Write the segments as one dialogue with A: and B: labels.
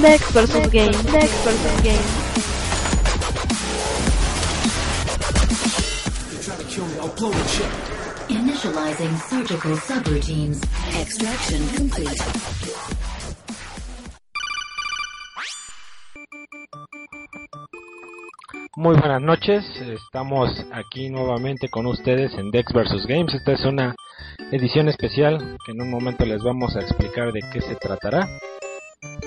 A: Dex vs Game, Dex vs Game.
B: Initializing surgical subroutines. Extraction complete.
C: Muy buenas noches, estamos aquí nuevamente con ustedes en Dex vs Games. Esta es una edición especial que en un momento les vamos a explicar de qué se tratará.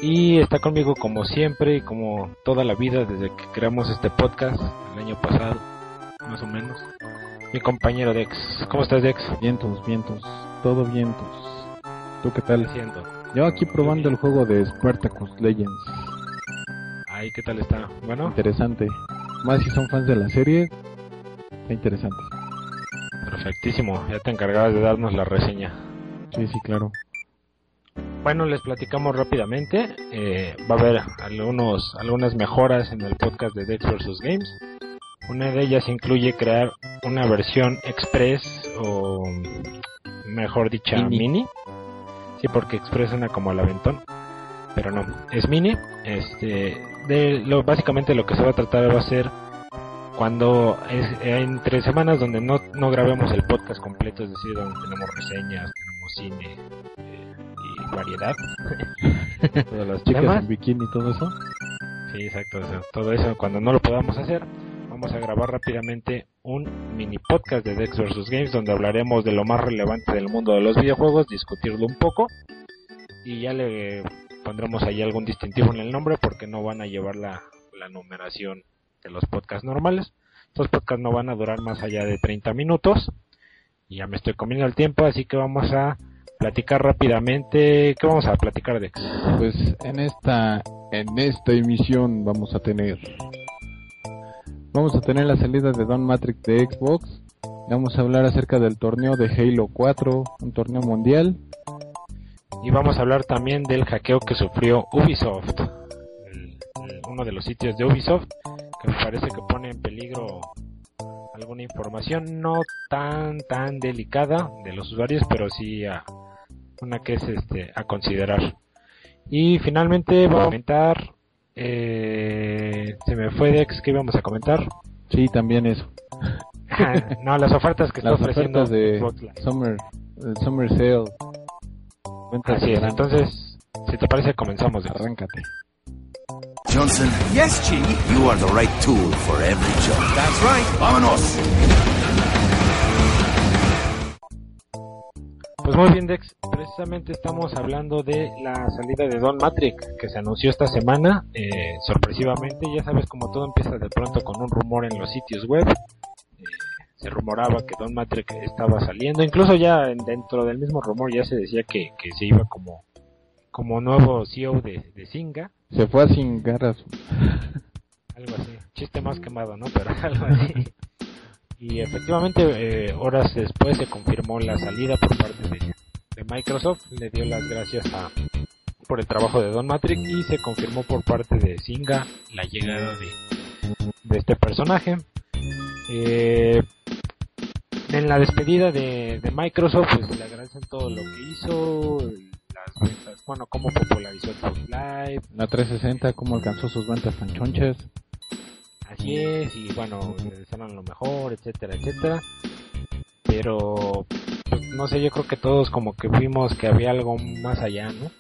C: Y está conmigo como siempre y como toda la vida desde que creamos este podcast el año pasado, más o menos. Mi compañero Dex. ¿Cómo estás Dex?
D: Vientos, vientos, todo vientos. ¿Tú qué tal?
C: Siendo.
D: Yo aquí probando el juego de Spartacus Legends.
C: Ay, ¿qué tal está? Bueno,
D: Interesante. Más si son fans de la serie, está interesante.
C: perfectísimo. Ya te encargabas de darnos la reseña.
D: Sí, sí, claro.
C: Bueno, les platicamos rápidamente. Eh, va a haber algunos, algunas mejoras en el podcast de Dex vs. Games. Una de ellas incluye crear una versión express o mejor dicha
D: Mini.
C: mini. Sí, porque express suena como al aventón. Pero no, es mini. Este, de lo, básicamente lo que se va a tratar va a ser cuando es entre semanas donde no, no grabemos el podcast completo, es decir, donde tenemos reseñas, tenemos cine variedad.
D: Todas las chicas en bikini y todo eso.
C: Sí, exacto. eso. Todo eso, cuando no lo podamos hacer, vamos a grabar rápidamente un mini podcast de Dex vs. Games donde hablaremos de lo más relevante del mundo de los videojuegos, discutirlo un poco y ya le pondremos ahí algún distintivo en el nombre porque no van a llevar la, la numeración de los podcasts normales. Estos podcasts no van a durar más allá de 30 minutos y ya me estoy comiendo el tiempo, así que vamos a platicar rápidamente. ¿Qué vamos a platicar, Dex?
D: Pues en esta en esta emisión vamos a tener vamos a tener la salida de Don Matrix de Xbox. Vamos a hablar acerca del torneo de Halo 4, un torneo mundial.
C: Y vamos a hablar también del hackeo que sufrió Ubisoft, el- el- uno de los sitios de Ubisoft, que me parece que pone en peligro alguna información no tan tan delicada de los usuarios, pero sí a, una que es este a considerar. Y finalmente vamos a comentar, eh, se me fue Dex que íbamos a comentar.
D: Sí, también eso.
C: no, las ofertas que está
D: Las
C: ofreciendo
D: ofertas de
C: Xbox Live.
D: Summer el Summer Sale. Ventas
C: Así es, entonces, si te parece comenzamos. Dex.
D: arráncate.
E: Johnson,
F: Yes, Chief.
E: you are the right tool for every job.
F: That's right.
E: Vámonos.
C: Pues muy bien, Dex. Precisamente estamos hablando de la salida de Don Matrix, que se anunció esta semana, eh, sorpresivamente. Ya sabes, como todo empieza de pronto con un rumor en los sitios web. Eh, se rumoraba que Don Matrix estaba saliendo. Incluso ya en- dentro del mismo rumor ya se decía que, que se iba como, como nuevo CEO de, de Zynga.
D: Se fue a su-
C: Algo así. Chiste más quemado, ¿no? Pero algo así. Y efectivamente, eh, horas después se confirmó la salida por parte de, Microsoft. Le dio las gracias a, por el trabajo de Don Matrix y se confirmó por parte de Zynga la llegada de, de este personaje. Eh, en la despedida de, de Microsoft, pues le agradecen todo lo que hizo, las ventas, bueno, cómo popularizó el Live,
D: la 360, cómo alcanzó sus ventas tan chonchas.
C: Así es, y bueno, desearon lo mejor, etcétera, etcétera. Pero, pues no sé, yo creo que todos como que vimos que había algo más allá, ¿no?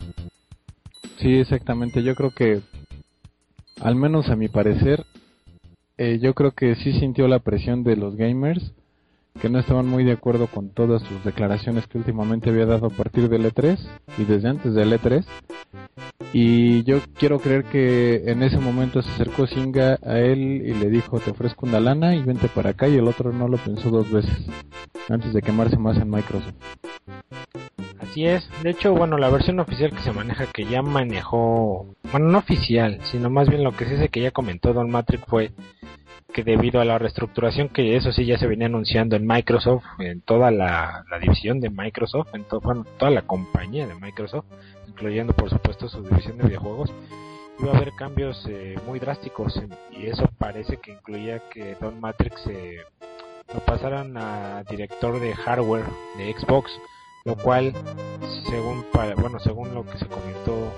D: Sí, exactamente. Yo creo que, al menos a mi parecer, eh, yo creo que sí sintió la presión de los gamers, que no estaban muy de acuerdo con todas sus declaraciones que últimamente había dado a partir del E3 y desde antes del E3. Y yo quiero creer que en ese momento se acercó Singa a él y le dijo, te ofrezco una lana y vente para acá, y el otro no lo pensó dos veces, antes de quemarse más en Microsoft.
C: Así es. De hecho, bueno, la versión oficial que se maneja que ya manejó, bueno, no oficial, sino más bien lo que se dice que ya comentó Don Matrix fue que debido a la reestructuración que eso sí ya se venía anunciando en Microsoft, en toda la, división de Microsoft, en bueno, toda la compañía de Microsoft, incluyendo por supuesto su división de videojuegos, iba a haber cambios eh, muy drásticos y eso parece que incluía que Don Matrix eh, lo pasaran a director de hardware de Xbox, lo cual según para, bueno según lo que se comentó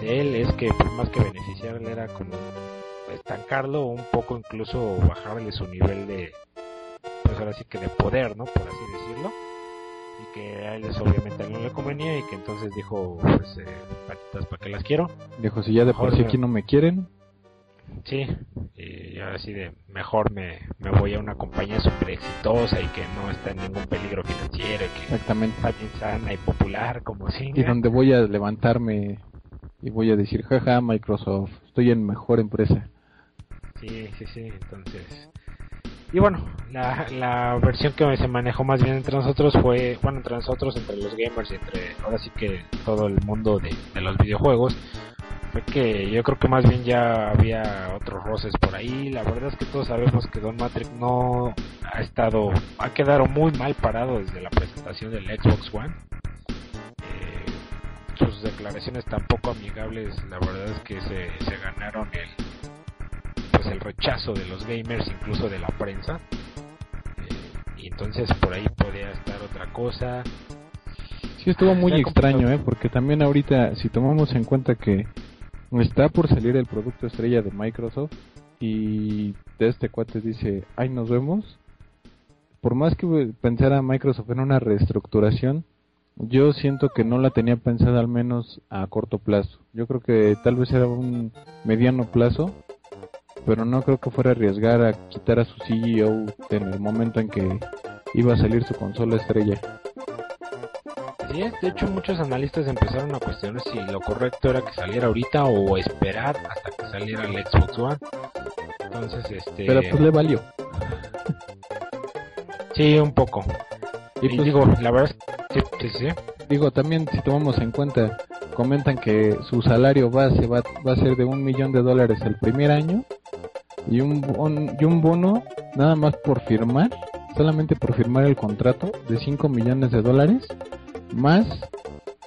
C: de él es que pues, más que beneficiarle era como estancarlo o un poco incluso bajarle su nivel de pues ahora sí que de poder no por así decirlo. Y que a él eso obviamente no le convenía y que entonces dijo pues eh, patitas para que las quiero
D: Dijo, si ya de por sí aquí no me quieren,
C: sí y ahora sí de mejor me, me voy a una compañía súper exitosa y que no está en ningún peligro financiero y que
D: exactamente.
C: está bien sana y popular como si
D: Y donde voy a levantarme y voy a decir, jaja, Microsoft, estoy en mejor empresa.
C: Sí, sí, sí, entonces... Y bueno, la, la versión que se manejó más bien entre nosotros fue, bueno, entre nosotros, entre los gamers y entre, ahora sí que todo el mundo de, de los videojuegos, fue que yo creo que más bien ya había otros roces por ahí. La verdad es que todos sabemos que Don Matrix no ha estado, ha quedado muy mal parado desde la presentación del Xbox One. Eh, sus declaraciones tampoco amigables, la verdad es que se, se ganaron el, pues el rechazo de los gamers, incluso de la prensa. Eh, y entonces por ahí podría estar otra cosa.
D: Sí, estuvo muy
C: Está
D: extraño. ¿eh? Porque también ahorita, si tomamos en cuenta que está por salir el producto estrella de Microsoft y de este cuate dice, ay, nos vemos. Por más que pensara Microsoft en una reestructuración, yo siento que no la tenía pensada al menos a corto plazo. Yo creo que tal vez era un mediano plazo, pero no creo que fuera a arriesgar a quitar a su CEO en el momento en que iba a salir su consola estrella.
C: Así es, de hecho muchos analistas empezaron a cuestionar si lo correcto era que saliera ahorita o esperar hasta que saliera el Xbox One. Entonces, este...
D: Pero pues le valió.
C: Sí, un poco.
D: Y
C: Y
D: pues,
C: digo, la verdad es que sí, sí, sí.
D: Digo, también si tomamos en cuenta, comentan que su salario base va, va a ser de un millón de dólares el primer año y un, bon- y un bono nada más por firmar, solamente por firmar el contrato de 5 millones de dólares, más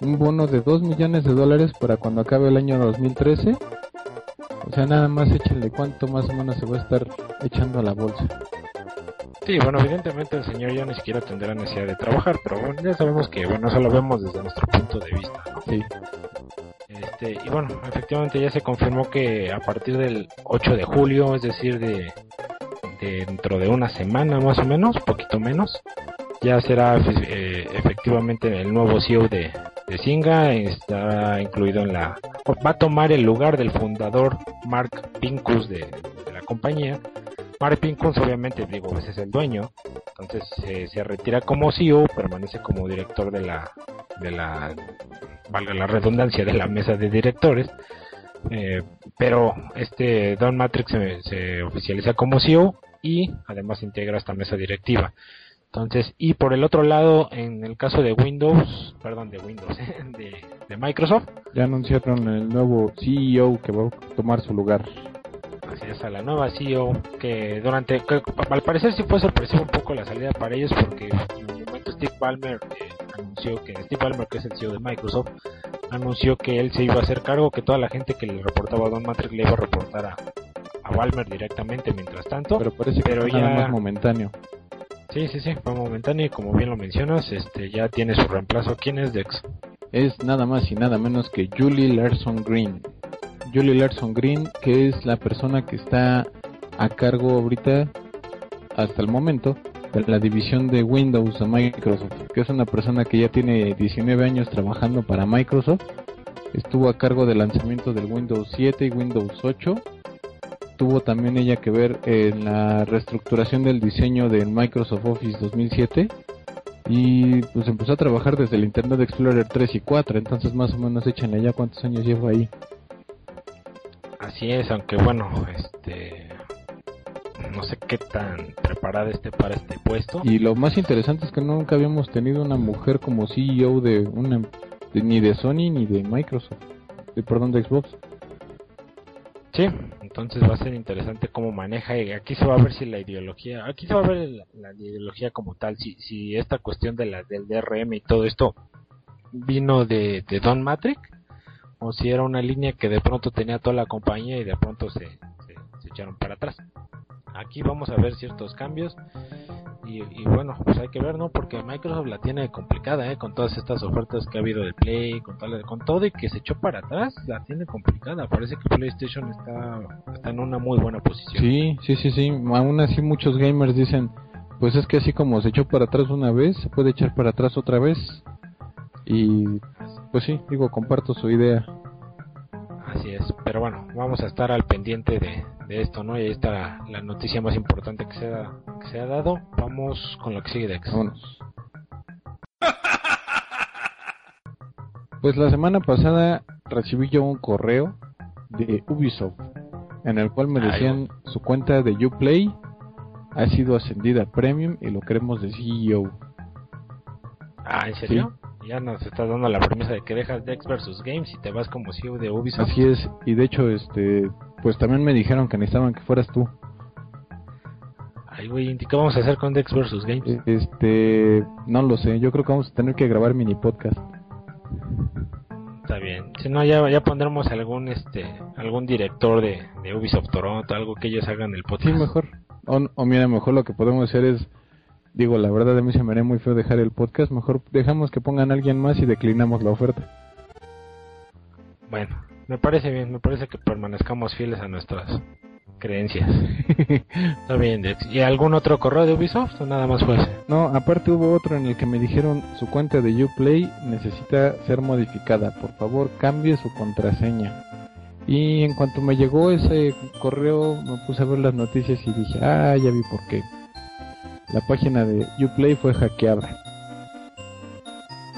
D: un bono de 2 millones de dólares para cuando acabe el año 2013. O sea, nada más échenle cuánto más o menos se va a estar echando a la bolsa.
C: Sí, bueno, evidentemente el señor ya ni siquiera tendrá necesidad de trabajar, pero bueno, ya sabemos que, bueno, eso lo vemos desde nuestro punto de vista, ¿no?
D: Sí,
C: Este, y bueno, efectivamente ya se confirmó que a partir del 8 de julio, es decir, de, de dentro de una semana más o menos, poquito menos, ya será eh, efectivamente el nuevo CEO de, de Singa, estará incluido en la... va a tomar el lugar del fundador Mark Pincus de la compañía. Mark Pincus obviamente, digo, pues es el dueño, entonces eh, se retira como CEO, permanece como director de la, de la valga la redundancia de la mesa de directores. Eh, pero este Don Matrix se, se oficializa como CEO y además integra esta mesa directiva. Entonces y por el otro lado en el caso de Windows perdón de Windows de, de Microsoft
D: ya anunciaron el nuevo CEO que va a tomar su lugar.
C: Es a la nueva CEO que durante que al parecer sí fue sorpresivo un poco la salida para ellos porque en un momento Steve Ballmer eh, anunció que Steve Ballmer que es el CEO de Microsoft anunció que él se iba a hacer cargo que toda la gente que le reportaba a Don Matrix le iba a reportar a, a Ballmer directamente mientras tanto
D: Pero parece que
C: Pero
D: nada
C: ya-
D: más momentáneo.
C: sí sí sí fue momentáneo y como bien lo mencionas este ya tiene su reemplazo quién es Dex
D: es nada más y nada menos que Julie Larson Green. Julie Larson Green, que es la persona que está a cargo ahorita, hasta el momento, de la división de Windows de Microsoft, que es una persona que ya tiene 19 años trabajando para Microsoft. Estuvo a cargo del lanzamiento del Windows 7 y Windows 8. Tuvo también ella que ver en la reestructuración del diseño del Microsoft Office 2007 y pues empezó a trabajar desde el Internet Explorer 3 y 4, entonces más o menos échenle ya cuántos años lleva ahí.
C: Así es aunque bueno este no sé qué tan preparada esté para este puesto
D: Y lo más interesante es que nunca habíamos tenido una mujer como CEO de una de- ni de Sony ni de Microsoft, de, perdón, de Xbox.
C: Sí, entonces va a ser interesante cómo maneja y aquí se va a ver si la ideología, aquí se va a ver la, la ideología como tal, si, si esta cuestión de la, del DRM y todo esto vino de, de Don Matrix o si era una línea que de pronto tenía toda la compañía y de pronto se, se, echaron para atrás. Aquí vamos a ver ciertos cambios Y, y bueno, pues hay que ver, ¿no? Porque Microsoft la tiene complicada, ¿eh? Con todas estas ofertas que ha habido de Play, con, tal- con todo y que se echó para atrás, la tiene complicada. Parece que PlayStation está, está en una muy buena posición.
D: Sí, sí, sí, sí. Aún así muchos gamers dicen, pues es que así como se echó para atrás una vez, se puede echar para atrás otra vez. Y pues sí, digo, comparto su idea.
C: Así es, pero bueno, vamos a estar al pendiente de, de esto, ¿no? Y ahí está la, la noticia más importante que se, ha, que se ha dado. Vamos con lo que sigue, Dex.
D: Vámonos. Pues la semana pasada recibí yo un correo de Ubisoft en el cual me decían su cuenta de Uplay ha sido ascendida a Premium y lo queremos de CEO.
C: Ah, ¿en serio? Ya nos estás dando la premisa de que dejas Dex versus Games y te vas como CEO de Ubisoft.
D: Así es, y de hecho, este, pues también me dijeron que necesitaban que fueras tú.
C: Ay, güey, ¿y ¿qué vamos a hacer con Dex versus Games?
D: Este, no lo sé, yo creo que vamos a tener que grabar mini podcast.
C: Está bien. Si no, ya, ya pondremos algún este algún director de, de Ubisoft Toronto, algo que ellos hagan el podcast.
D: Sí, mejor. O, o mira, mejor lo que podemos hacer es, digo, la verdad a mí se me haría muy feo dejar el podcast, mejor dejamos que pongan a alguien más y declinamos la oferta.
C: Bueno, me parece bien, me parece que permanezcamos fieles a nuestras creencias. Está bien, Dex. ¿Y algún otro correo de Ubisoft o nada más fue ese?
D: No, aparte hubo otro en el que me dijeron su cuenta de Uplay necesita ser modificada. Por favor, cambie su contraseña. Y en cuanto me llegó ese correo, me puse a ver las noticias y dije, ah, ya vi por qué. La página de Uplay fue hackeada.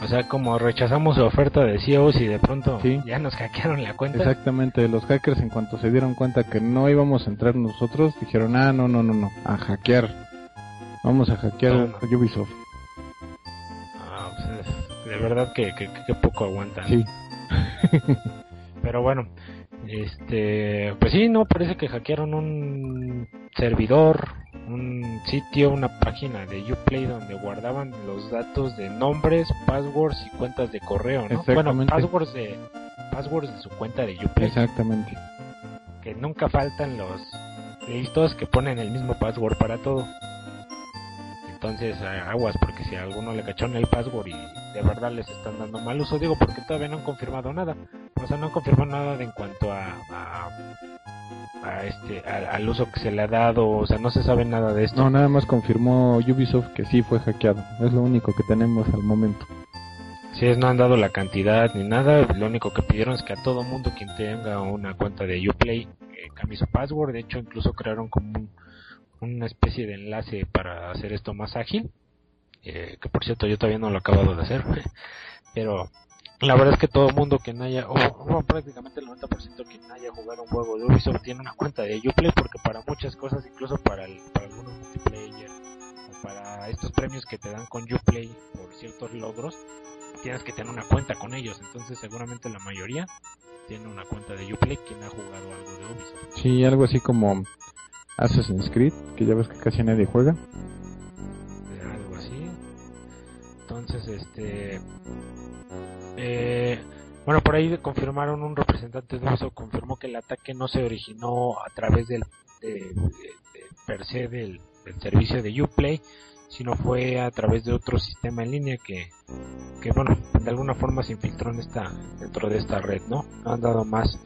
C: O sea, como rechazamos su oferta de CEOs y de pronto
D: Sí.
C: ya nos hackearon la cuenta.
D: Exactamente, los hackers en cuanto se dieron cuenta que no íbamos a entrar nosotros, dijeron, ah, no, no, no, no, a hackear. Vamos a hackear
C: Toma.
D: Ubisoft.
C: Ah, pues es- de verdad que, que, que poco aguantan.
D: Sí,
C: Pero bueno, este, pues sí, no parece que hackearon un servidor, un sitio, una página de Uplay donde guardaban los datos de nombres, passwords y cuentas de correo, ¿no? Bueno, passwords de passwords de su cuenta de Uplay,
D: exactamente.
C: que nunca faltan los listos que ponen el mismo password para todo. Entonces, aguas, porque si a alguno le cacharon el password y de verdad les están dando mal uso, digo, porque todavía no han confirmado nada. O sea, no han confirmado nada de en cuanto a, a, a este, a- al uso que se le ha dado, o sea, no se sabe nada de esto.
D: No, nada más confirmó Ubisoft que sí fue hackeado. Es lo único que tenemos al momento.
C: Si es, no han dado la cantidad ni nada, lo único que pidieron es que a todo mundo quien tenga una cuenta de Uplay eh, cambie su password. De hecho, incluso crearon como un- una especie de enlace para hacer esto más ágil. eh, que por cierto, yo todavía no lo he acabado de hacer. Pero la verdad es que todo mundo que haya, o prácticamente el 90% que no haya jugado un juego de Ubisoft tiene una cuenta de Uplay porque para muchas cosas, incluso para, el, para algunos multiplayer o para estos premios que te dan con Uplay por ciertos logros, tienes que tener una cuenta con ellos. Entonces seguramente la mayoría tiene una cuenta de Uplay quien ha jugado algo de Ubisoft.
D: Sí, algo así como Assassin's Creed, que ya ves que casi nadie juega.
C: Este. eh, bueno, por ahí confirmaron un representante de Ubisoft confirmó que el ataque no se originó a través del de, per se del, del servicio de Uplay, sino fue a través de otro sistema en línea que, que bueno, de alguna forma se infiltró en esta dentro de esta red, ¿no? No han dado más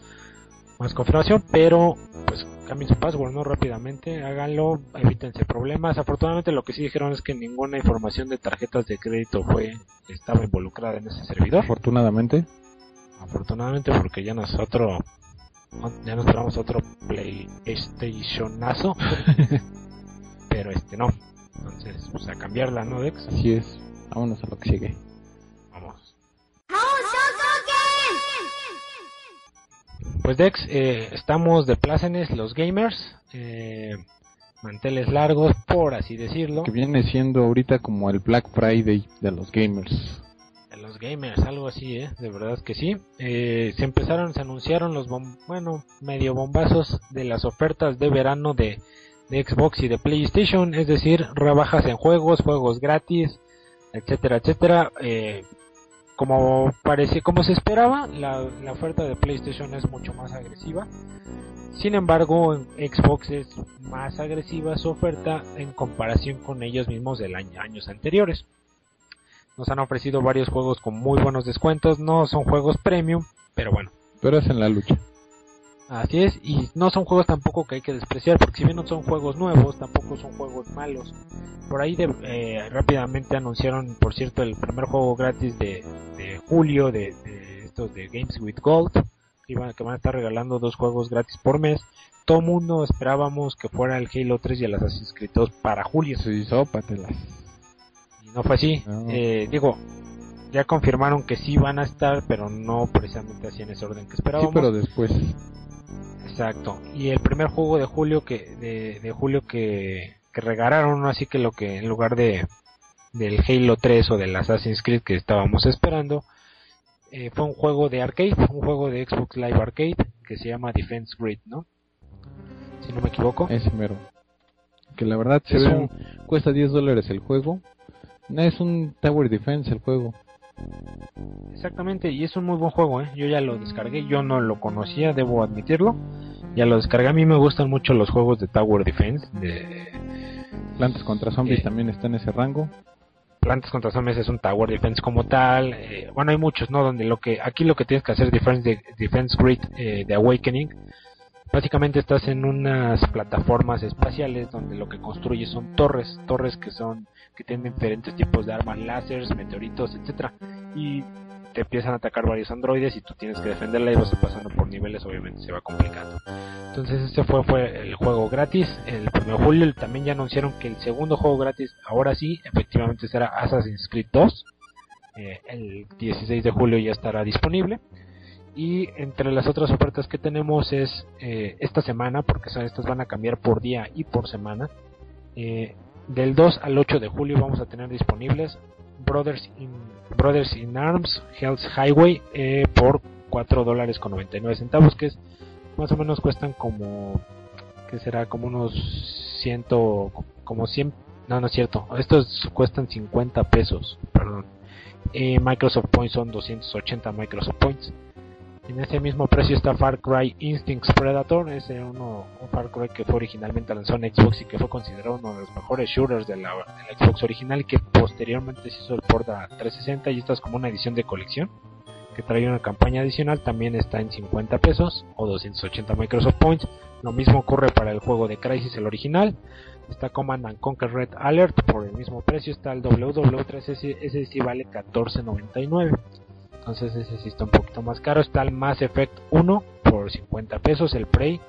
C: más confirmación, pero pues cambien su password, ¿no? Rápidamente, háganlo, evítense problemas. Afortunadamente lo que sí dijeron es que ninguna información de tarjetas de crédito fue, estaba involucrada en ese servidor.
D: Afortunadamente.
C: Afortunadamente porque ya nos otro, ya nos esperamos otro PlayStationazo. pero este no. Entonces, pues a cambiarla, ¿no, Dex?
D: Así es. Vámonos a lo que sigue.
C: Pues Dex, eh, estamos de plácenes los gamers, eh, manteles largos, por así decirlo,
D: Que viene siendo ahorita como el Black Friday de los gamers.
C: de los gamers, algo así, ¿eh? de verdad que sí. Eh, se empezaron, se anunciaron los, bom- bueno, medio bombazos de las ofertas de verano de, de Xbox y de PlayStation, es decir, rebajas en juegos, juegos gratis, etcétera, etcétera. Eh, como parece, como se esperaba, la, oferta de PlayStation es mucho más agresiva. Sin embargo, Xbox es más agresiva su oferta en comparación con ellos mismos de año, años anteriores. Nos han ofrecido varios juegos con muy buenos descuentos, no son juegos premium, pero bueno,
D: Pero es en la lucha.
C: Así es, y no son juegos tampoco que hay que despreciar, porque si bien no son juegos nuevos, tampoco son juegos malos. Por ahí de- eh, rápidamente anunciaron, por cierto, el primer juego gratis de, de julio de, de estos de Games with Gold, que, iban, que van a estar regalando dos juegos gratis por mes. Todo mundo esperábamos que fuera el Halo 3 y el Assassin's Creed 2 para julio,
D: Sí, sópatelas.
C: y no fue así.
D: No.
C: Eh, digo, ya confirmaron que sí van a estar, pero no precisamente así en ese orden que
D: Sí,
C: esperábamos.
D: pero después.
C: Exacto. Y el primer juego de julio que de, de julio que, que regalaron, así que lo que en lugar de del Halo 3 o del Assassin's Creed que estábamos esperando, eh, fue un juego de arcade, un juego de Xbox Live Arcade que se llama Defense Grid, ¿no? Si no me equivoco.
D: Ese mero. Que la verdad se
C: Es
D: ve
C: un-
D: un- cuesta 10 dólares el juego. No es un Tower Defense el juego.
C: Exactamente, y es un muy buen juego, ¿eh? Yo ya lo descargué, yo no lo conocía, debo admitirlo. Ya lo descargué, a mí me gustan mucho los juegos de Tower Defense, de
D: Plantas contra Zombies
C: Eh.
D: también está en ese rango.
C: Plantas contra Zombies es un Tower Defense como tal. eh, bueno, hay muchos, ¿no? Donde lo que aquí lo que tienes que hacer Defense, de, Defense Grid eh, de Awakening. Básicamente estás en unas plataformas espaciales donde lo que construyes son torres, torres que son que tienen diferentes tipos de armas, láseres, meteoritos, etcétera, y te empiezan a atacar varios androides y tú tienes que defenderla y vas pasando por niveles, obviamente se va complicando. Entonces ese fue, fue el juego gratis, el 1 de julio también ya anunciaron que el segundo juego gratis, ahora sí, efectivamente será Assassin's Creed 2, eh, el 16 de julio ya estará disponible. Y entre las otras ofertas que tenemos es eh, esta semana, porque son, estas van a cambiar por día y por semana. eh, del 2 al 8 de julio vamos a tener disponibles Brothers in, Brothers in Arms Hell's Highway eh, por 4 dólares con 99 centavos, que es más o menos cuestan como que será como unos 100 como 100 no no es cierto estos cuestan 50 pesos perdón. Eh, Microsoft Points son 280 Microsoft Points en ese mismo precio está Far Cry Instincts Predator, ese uno, un Far Cry que fue originalmente lanzado en Xbox y que fue considerado uno de los mejores shooters de la, de Xbox original y que posteriormente se hizo el port a 360 y esta es como una edición de colección que trae una campaña adicional, también está en 50 pesos o 280 Microsoft Points. Lo mismo ocurre para el juego de Crisis, el original. Está Command and Conquer Red Alert por el mismo precio, está el WW3, ese, ese sí vale 14.99 entonces ese sí está un poquito más caro. Está el Mass Effect 1 por 50 pesos, el Prey.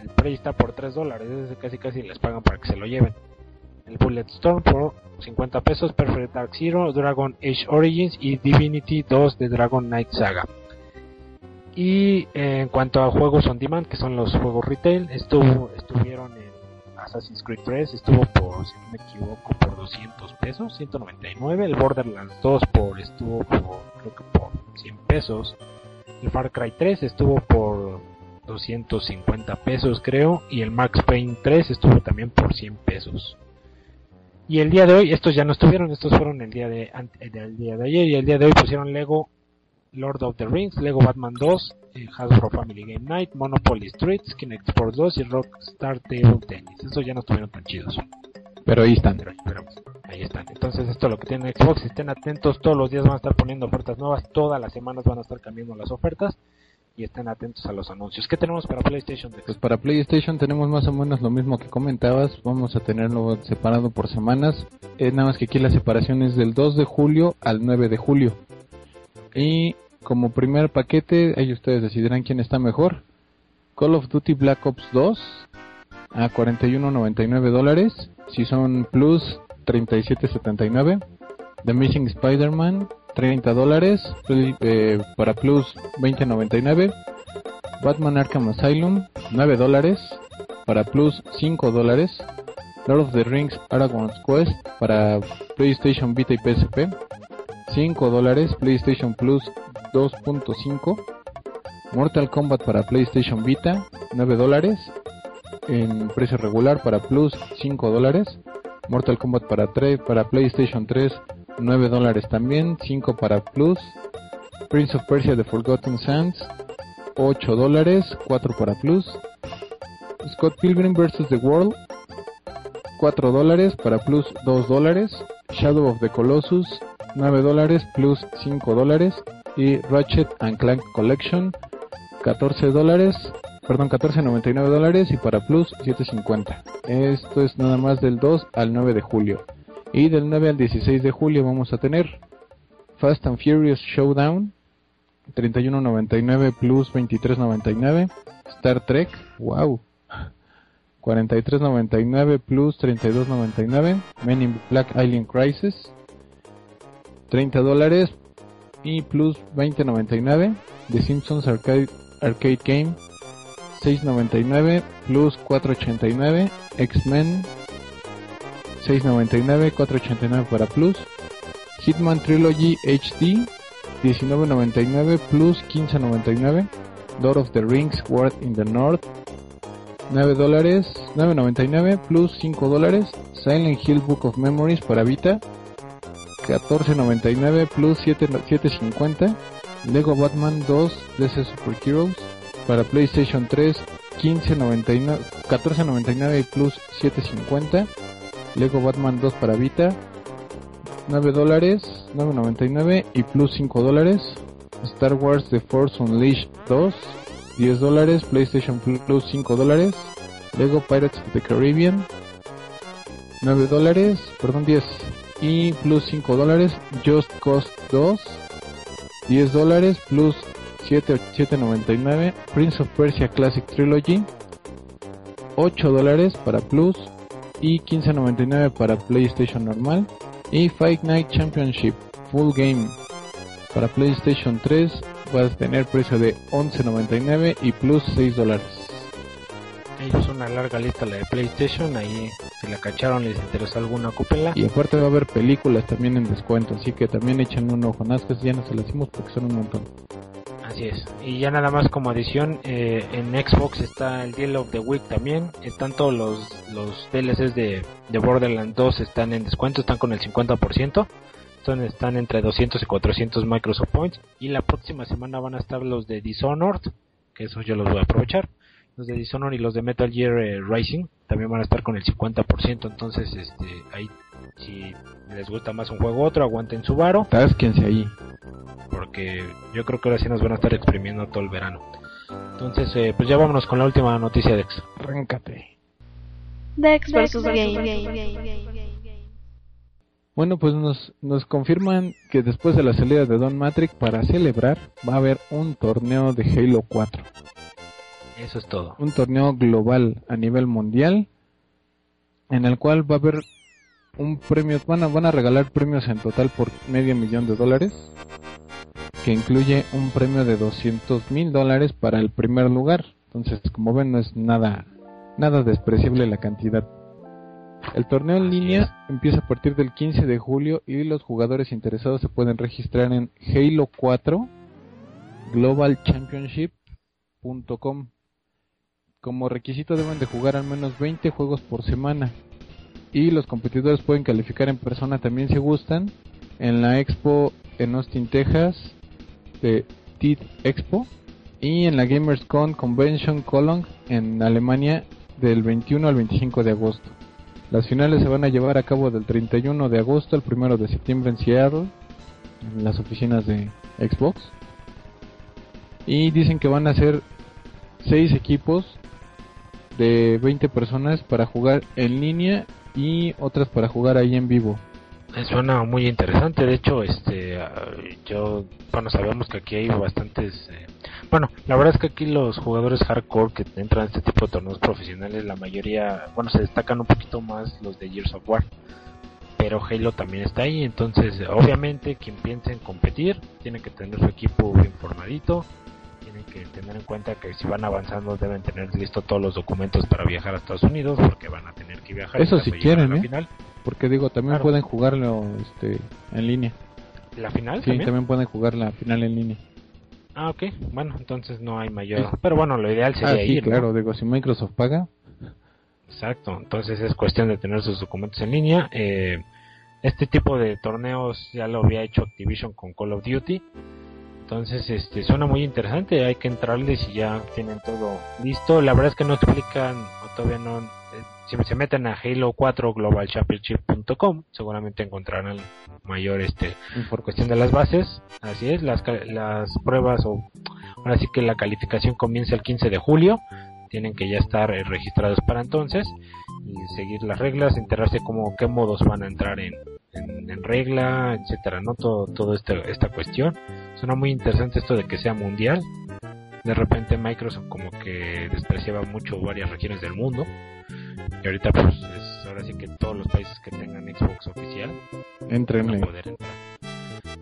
C: El Prey está por 3 dólares, casi casi les pagan para que se lo lleven. El Bulletstorm por 50 pesos, Perfect Dark Zero, Dragon Age Origins y Divinity 2 de Dragon Knight Saga. Y eh, en cuanto a juegos on demand, que son los juegos retail, estuvo, estuvieron Assassin's Creed 3, estuvo por, si no me equivoco, por 200 pesos, 199. El Borderlands 2 por, estuvo por, creo que por 100 pesos. El Far Cry 3 estuvo por 250 pesos, creo. Y el Max Payne 3 estuvo también por 100 pesos. Y el día de hoy, estos ya no estuvieron, estos fueron el día de, el día de ayer. Y el día de hoy pusieron Lego Lord of the Rings, Lego Batman 2, eh, Hasbro Family Game Night, Monopoly Streets, Kinect Sports 2 y Rockstar Table Tennis. Estos ya no estuvieron tan chidos.
D: Pero ahí están.
C: Pero, pero, ahí están. Entonces esto es lo que tiene Xbox. Estén atentos, todos los días van a estar poniendo ofertas nuevas, todas las semanas van a estar cambiando las ofertas y estén atentos a los anuncios. ¿Qué tenemos para PlayStation?
D: Pues para PlayStation tenemos más o menos lo mismo que comentabas. Vamos a tenerlo separado por semanas. Eh, nada más que aquí la separación es del 2 de julio al 9 de julio. Y como primer paquete, ahí ustedes decidirán quién está mejor. Call of Duty Black Ops 2 a 41.99 dólares. Si son Plus, 37.79. The Missing Spider-Man, 30 dólares. Eh, para Plus, 20.99. Batman Arkham Asylum, 9 dólares. Para Plus, 5 dólares. Lord of the Rings Aragon's Quest para PlayStation Vita y PSP, 5 dólares. PlayStation Plus, 2.5. Mortal Kombat para PlayStation Vita, 9 dólares. En precio regular para Plus, 5 dólares. Mortal Kombat para, 3, para PlayStation 3, 9 dólares también, 5 para Plus. Prince of Persia The Forgotten Sands, 8 dólares, 4 para Plus. Scott Pilgrim vs. The World, 4 dólares, para Plus 2 dólares. Shadow of the Colossus, 9 dólares, Plus 5 dólares. Y Ratchet and Clank Collection, 14 dólares, perdón, 14.99 dólares y para Plus 7.50. Esto es nada más del 2 al 9 de julio. Y del 9 al 16 de julio vamos a tener Fast and Furious Showdown, 31.99 plus 23.99. Star Trek, wow, 43.99 plus 32.99. Men in Black Alien Crisis, 30 dólares y plus 20.99. The Simpsons Arcade, Arcade Game, 6.99 plus 4.89. X-Men, 6.99, 4.89 para plus. Hitman Trilogy HD, 19.99 plus 15.99. Lord of the Rings World in the North, 9 dólares, 9.99 plus 5 dólares. Silent Hill Book of Memories para Vita, 14.99 plus 7 7.50. Lego Batman 2 DC Super Heroes para PlayStation 3, 15.99, 14.99 plus 7.50. Lego Batman 2 para Vita, 9 dólares, 9.99 y plus 5 dólares. Star Wars The Force Unleashed 2, 10 dólares. PlayStation Plus 5 dólares. Lego Pirates of the Caribbean, 9 dólares, perdón 10. Y plus 5 dólares. Just Cause 2, 10 dólares plus 7, 7.99. Prince of Persia Classic Trilogy, 8 dólares para Plus y 15.99 para PlayStation normal. Y Fight Night Championship Full Game para PlayStation 3 va a tener precio de 11.99 y plus 6 dólares.
C: Es una larga lista la de PlayStation, ahí si la cacharon les interesó alguna, ocúpenla.
D: Y aparte va a haber películas también en descuento, así que también echen un ojo. Nada que ya no se las hicimos porque son un montón.
C: Así es. Y ya nada más como adición, eh, en Xbox está el Deal of the Week también. Están todos los, los DLCs de, de Borderlands 2 están en descuento, están con el 50%. Son, están entre 200 y 400 Microsoft Points. Y la próxima semana van a estar los de Dishonored, que eso yo los voy a aprovechar. Los de Dishonored y los de Metal Gear eh, Rising también van a estar con el 50%. Entonces, este, ahí, si les gusta más un juego u otro, aguanten su varo
D: Tásquense ahí.
C: porque yo creo que ahora sí nos van a estar exprimiendo todo el verano. Entonces, eh, pues ya vámonos con la última noticia de Ex.
D: Arráncate.
A: Dex vs. Game.
D: Bueno, pues nos, nos confirman que después de la salida de Don Matrix, para celebrar, va a haber un torneo de Halo 4.
C: Eso es todo.
D: Un torneo global a nivel mundial, en el cual va a haber un premio, van a, van a regalar premios en total por medio millón de dólares, que incluye un premio de 200 mil dólares para el primer lugar. Entonces, como ven, no es nada, nada despreciable la cantidad. El torneo en línea empieza a partir del 15 de julio y los jugadores interesados se pueden registrar en Halo 4 globalchampionship.com. Como requisito deben de jugar al menos 20 juegos por semana y los competidores pueden calificar en persona también si gustan en la expo en Austin, Texas de TID Expo y en la GamersCon Convention Cologne en Alemania del 21 al 25 de agosto. Las finales se van a llevar a cabo del 31 de agosto al 1 de septiembre en Seattle, en las oficinas de Xbox. Y dicen que van a ser 6 equipos de 20 personas para jugar en línea y otras para jugar ahí en vivo.
C: Suena muy interesante. De hecho, este, yo, bueno, sabemos que aquí hay bastantes. eh, bueno, la verdad es que aquí los jugadores hardcore que entran a este tipo de torneos profesionales, la mayoría, bueno, se destacan un poquito más los de Gears of War. Pero Halo también está ahí, entonces, obviamente, quien piense en competir tiene que tener su equipo bien formadito. Que tener en cuenta que si van avanzando deben tener listo todos los documentos para viajar a Estados Unidos, porque van a tener que viajar.
D: Eso si quieren, ¿eh?
C: Final.
D: Porque digo, también
C: Claro.
D: pueden jugarlo este, en línea.
C: ¿La final
D: Sí,
C: también?
D: también pueden jugar la final en línea.
C: Ah, ok. Bueno, entonces no hay mayor. Pero bueno, lo ideal sería
D: Ah, sí,
C: ir. ¿no?
D: claro, digo, si Microsoft paga,
C: Exacto. Entonces es cuestión de tener sus documentos en línea. Eh, este tipo de torneos ya lo había hecho Activision con Call of Duty. Entonces, este, suena muy interesante, hay que entrarles y ya tienen todo listo. La verdad es que no explican, o todavía no, eh, si se meten a Halo 4 globalchampionship.com, seguramente encontrarán mayor, este, por cuestión de las bases. Así es, las, las pruebas o ahora sí que la calificación comienza el 15 de julio. Tienen que ya estar eh, registrados para entonces y seguir las reglas, enterarse como qué modos van a entrar en, en, en regla, etcétera, no todo, todo este, esta cuestión. Suena muy interesante esto de que sea mundial. De repente Microsoft como que despreciaba mucho varias regiones del mundo. Y ahorita pues es ahora sí que todos los países que tengan Xbox oficial
D: Entrenle.
C: a poder entrar.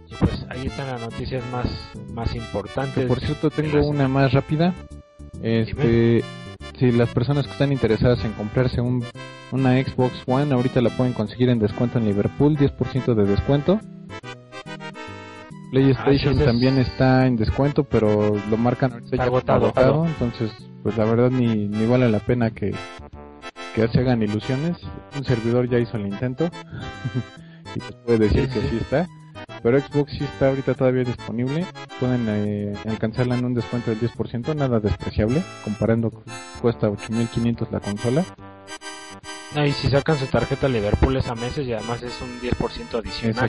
C: Y pues ahí están las noticias más, más importantes.
D: Por cierto, tengo una más rápida. Este, si las personas que están interesadas en comprarse un, una Xbox One, ahorita la pueden conseguir en descuento en Liverpool, 10% de descuento. PlayStation
C: Ah, es-
D: también está en descuento, pero lo marcan
C: Está agotado.
D: agotado, entonces pues la verdad ni, ni vale la pena que, que se hagan ilusiones. Un servidor ya hizo el intento y pues puede decir
C: Sí,
D: que
C: sí.
D: sí está. Pero Xbox sí está ahorita todavía disponible. Pueden eh, alcanzarla en un descuento del 10%, nada despreciable. Comparando, cuesta 8500 la consola.
C: No, y si sacan su tarjeta Liverpool es a meses y además es un 10% adicional.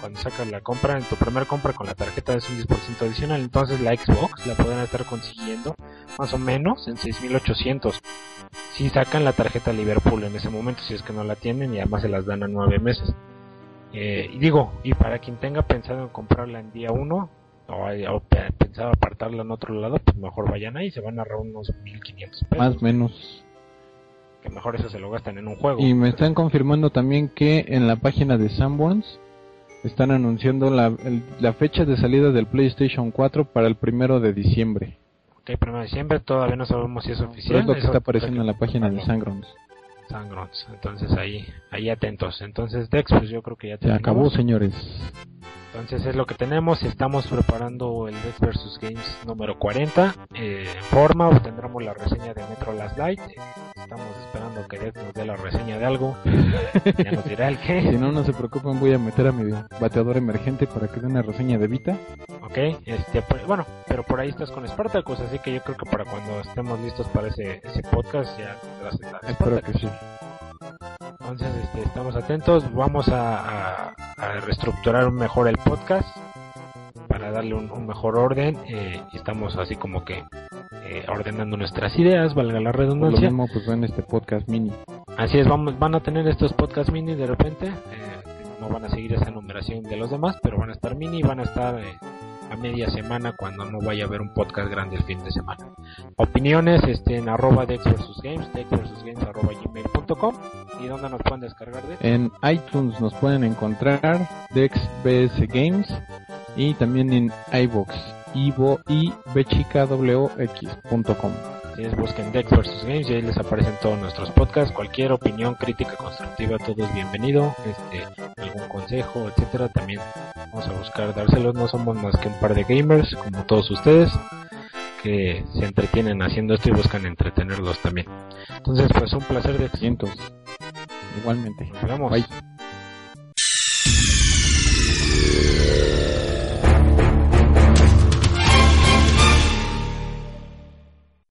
C: Cuando sacas la compra, en tu primer compra con la tarjeta es un 10% adicional. Entonces la Xbox la pueden estar consiguiendo más o menos en 6800. Si sacan la tarjeta Liverpool en ese momento, si es que no la tienen y además se las dan a 9 meses. Eh, y digo, y para quien tenga pensado en comprarla en día 1 o, o pe- pensado apartarla en otro lado, pues mejor vayan ahí, se van a ahorrar unos 1500 pesos.
D: Más o menos.
C: Que mejor eso se lo gastan en un juego.
D: Y me están confirmando también que en la página de Sanborns están anunciando la, el- la fecha de salida del PlayStation 4 para el primero de diciembre.
C: Ok, primero de diciembre, todavía no sabemos si es
D: Pero
C: oficial.
D: es lo que está apareciendo en la página de. Sangrons.
C: Sangrons. Entonces ahí, ahí atentos. Entonces Dex, pues yo creo que ya
D: Se
C: terminamos.
D: acabó, señores.
C: Entonces es lo que tenemos. Estamos preparando el Dex vs Games número 40 eh, en forma. Tendremos la reseña de Metro Last Light. Eh, Estamos esperando que Dex nos dé la reseña de algo. ya nos dirá el
D: Si
C: qué.
D: no, no se preocupen, voy a meter a mi bateador emergente para que dé una reseña de Vita.
C: Ok, este, pues, bueno, pero por ahí estás con Spartacus, así que yo creo que para cuando estemos listos para ese, ese podcast ya tendrás
D: Espero que sí.
C: Entonces, este, estamos atentos. Vamos a, a- a reestructurar mejor el podcast para darle un, un mejor orden. eh, y estamos así como que eh, ordenando nuestras ideas, valga la
D: Por lo
C: redundancia.
D: mismo, pues ven este podcast mini.
C: Así es, vamos, van a tener estos podcast mini de repente. eh, no van a seguir esa numeración de los demás, pero van a estar mini y van a estar eh, a media semana cuando no vaya a haber un podcast grande el fin de semana. Opiniones este, en arroba versus Games, Games arroba gmail.com y donde nos pueden descargar de
D: En iTunes nos pueden encontrar DexBS Games y también en iVoox, ivo y bchicawox.com.
C: Ustedes busquen Dex vs Games y ahí les aparecen todos nuestros podcasts. Cualquier opinión, crítica, constructiva, todo es bienvenido. Este, algún consejo, etcétera, también vamos a buscar dárselos. No somos más que un par de gamers, como todos ustedes, que se entretienen haciendo esto y buscan entretenerlos también. Entonces, pues un placer de
D: Cientos. Igualmente.
C: Nos vemos.
D: Bye.